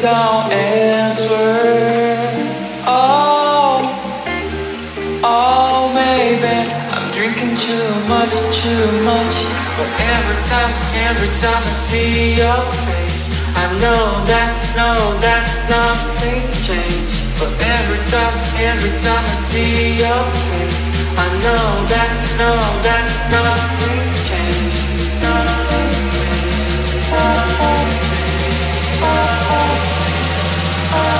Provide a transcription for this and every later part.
don't answer. Oh, oh, maybe I'm drinking too much, too much. But every time, every time I see your face, I know that, know that nothing changed. But every time, every time I see your face, I know that, know that nothing changed. Nothing changed. Nothing Suavemente,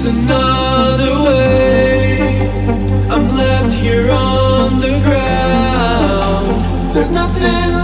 There's another way. I'm left here on the ground. There's nothing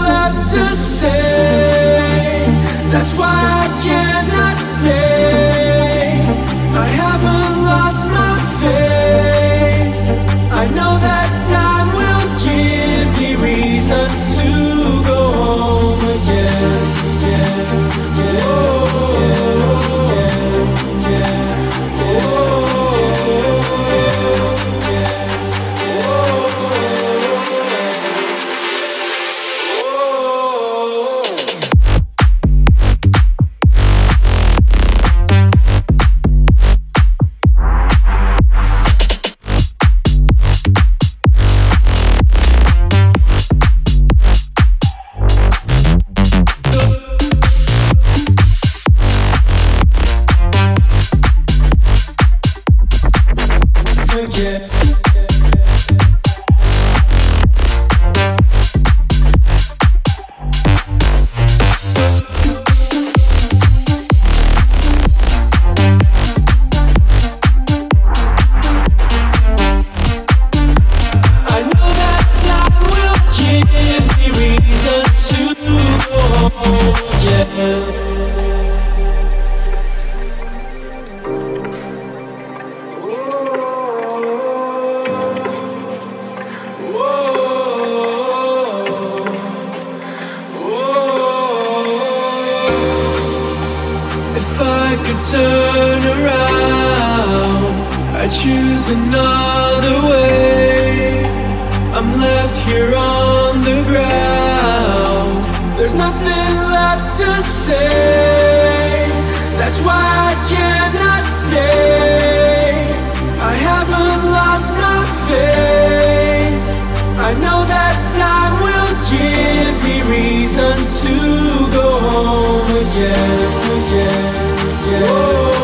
nothing left to say. That's why I cannot stay. I haven't lost my faith. I know that time will give me reasons to go home again, again, again. Whoa.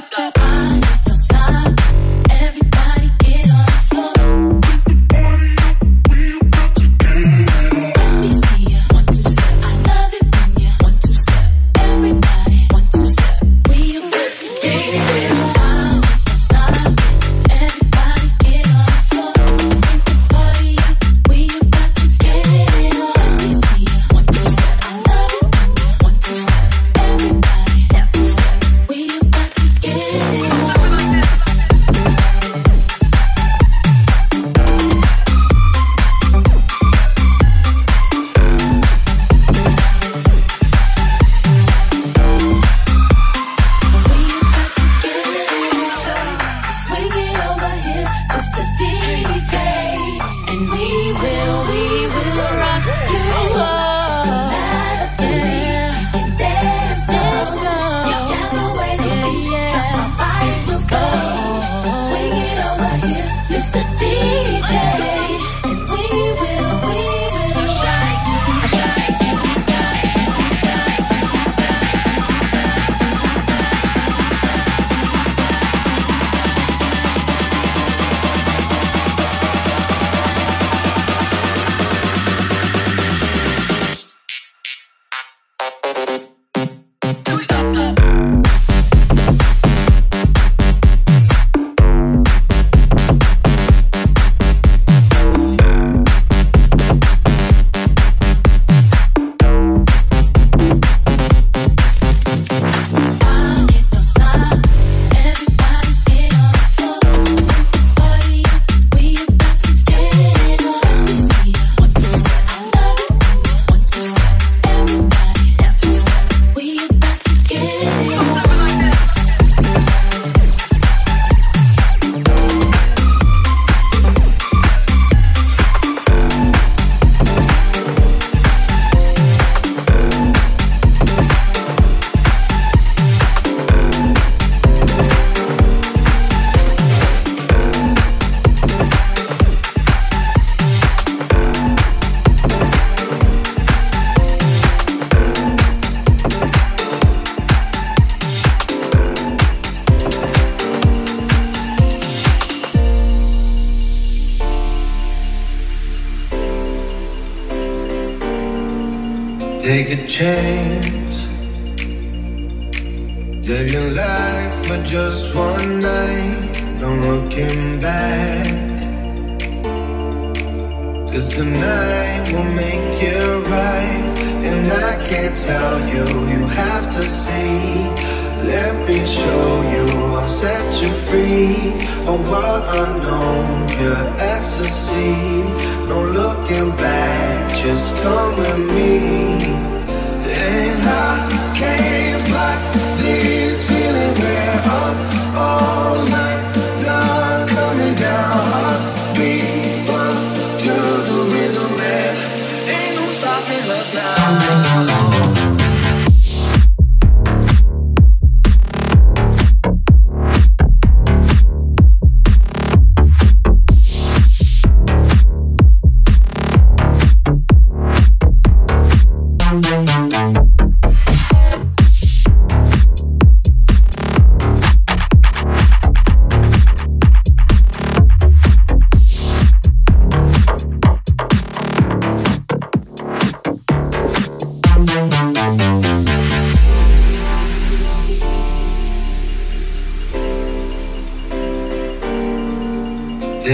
da, da.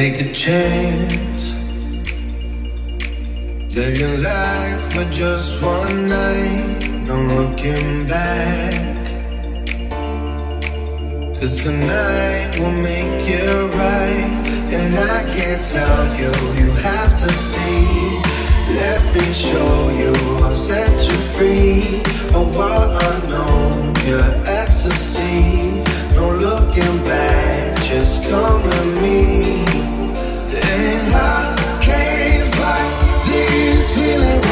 Take a chance. Live your life for just one night. No looking back. Cause tonight will make you right. And I can't tell you, you have to see. Let me show you, I'll set you free. A world unknown, your ecstasy. No looking back, just come with me feeling I can't fight this feeling.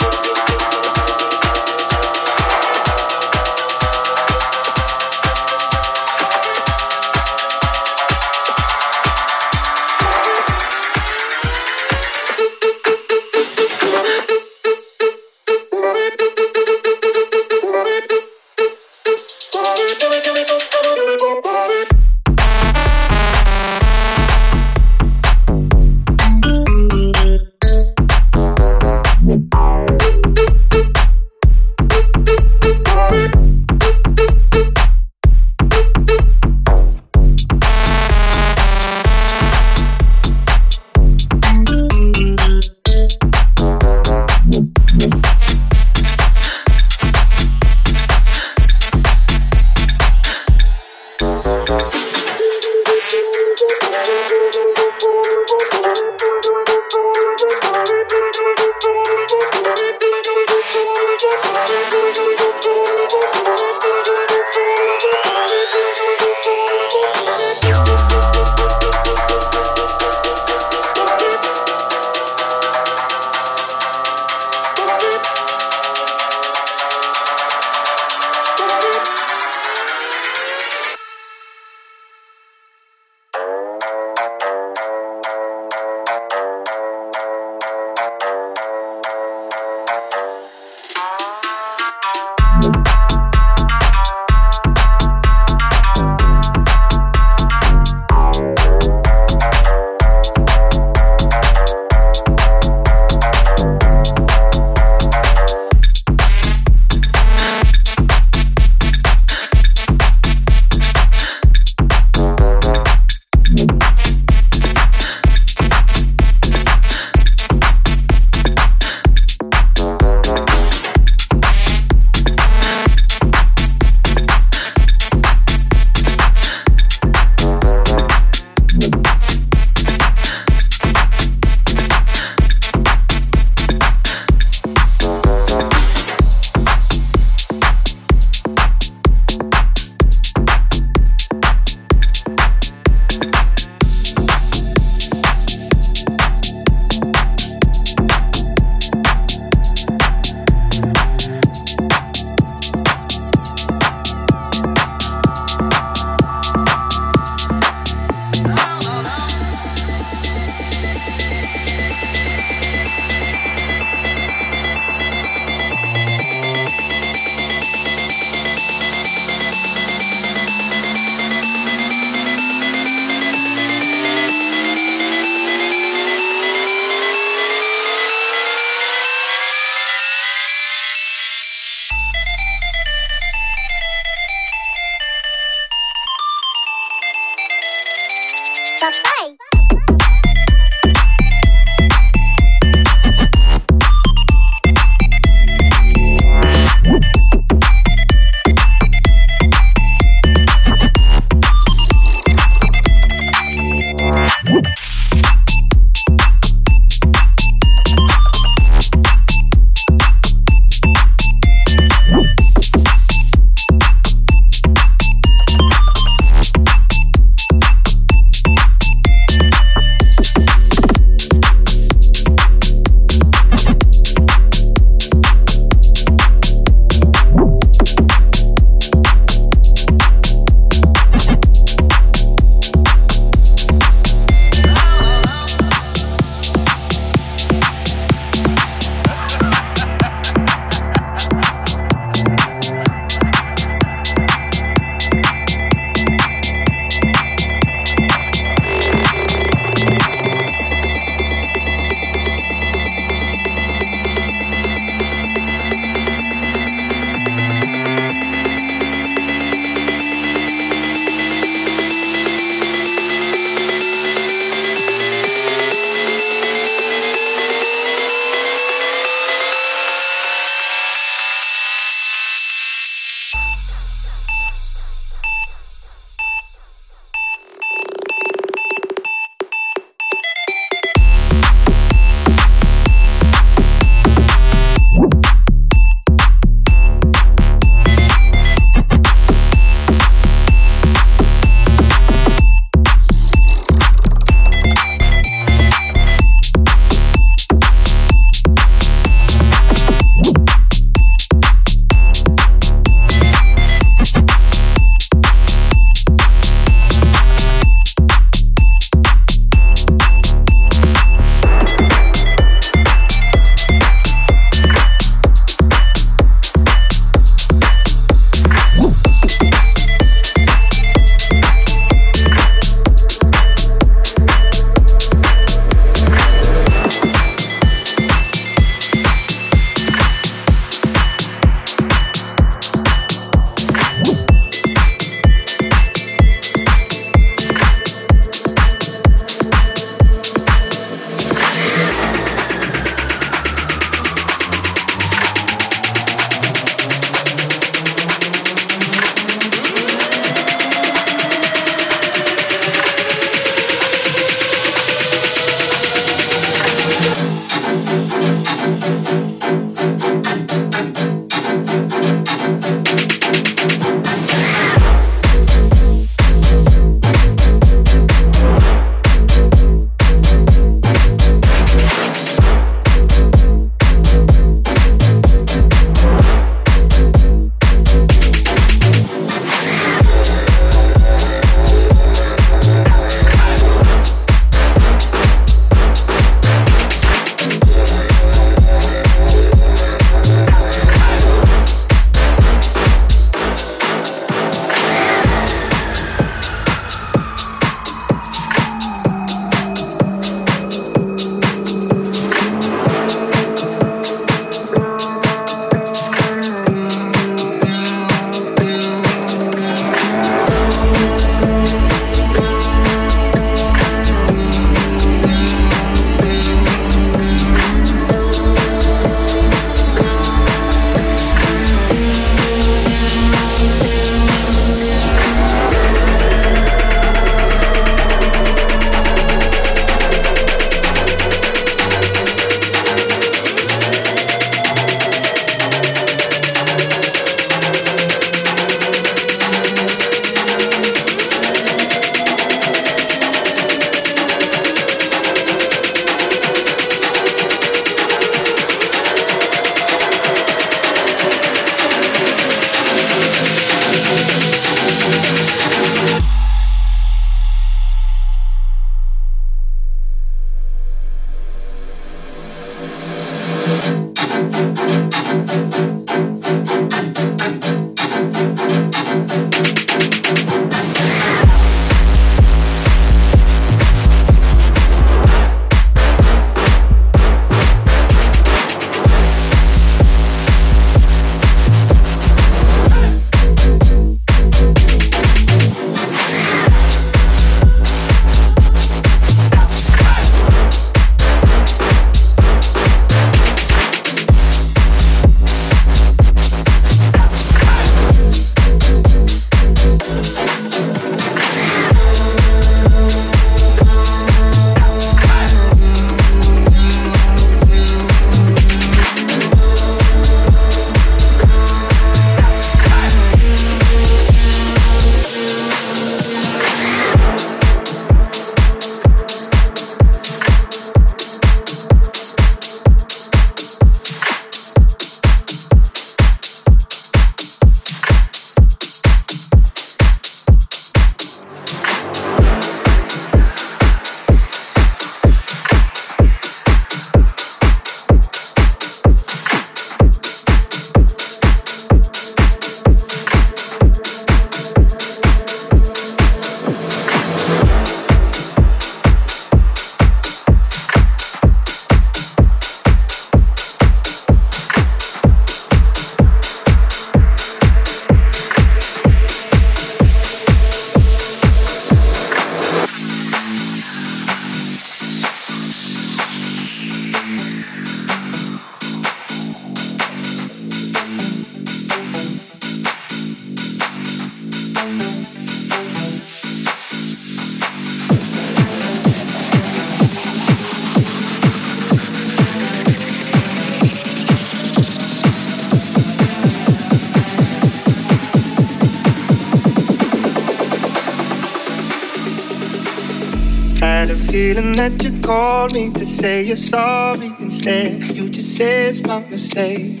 Feeling that you called me to say you're sorry instead. You just say it's my mistake.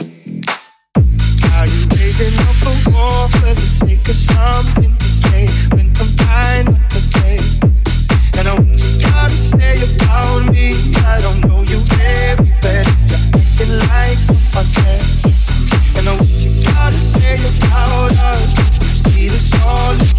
Are you raising up a war for the sake of something to say when I'm fine with the day? And I want you gotta say about me. I don't know you very well. You're acting like somebody. And I want you gotta say about us. You see this all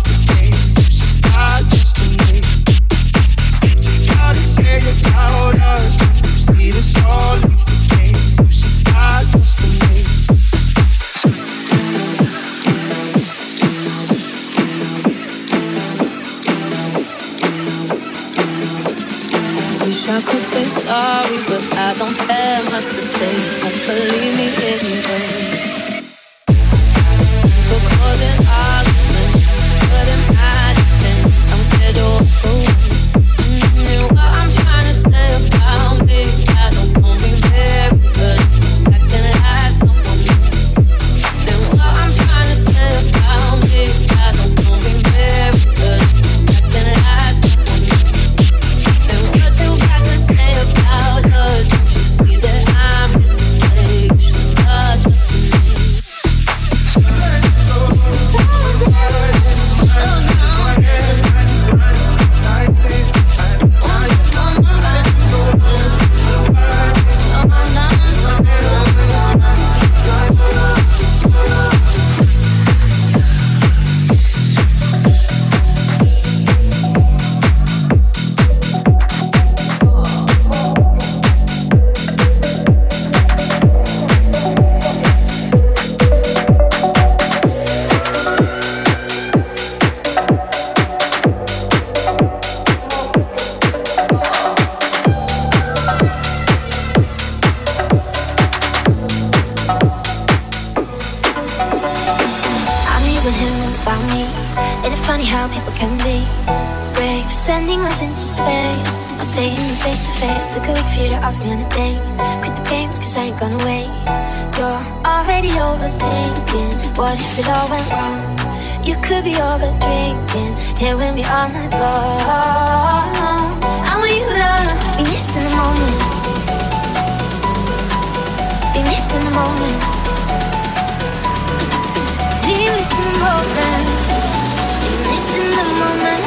meaningless into space. I'm saying you face to face Took a week for you to ask me on a date. Quit the games cause I ain't gonna wait. You're already overthinking. What if it all went wrong? You could be over drinking Here with me on long I want you to be missing the moment. Be missing the moment. Be missing the moment. Be missing the moment.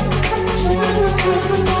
to the moon.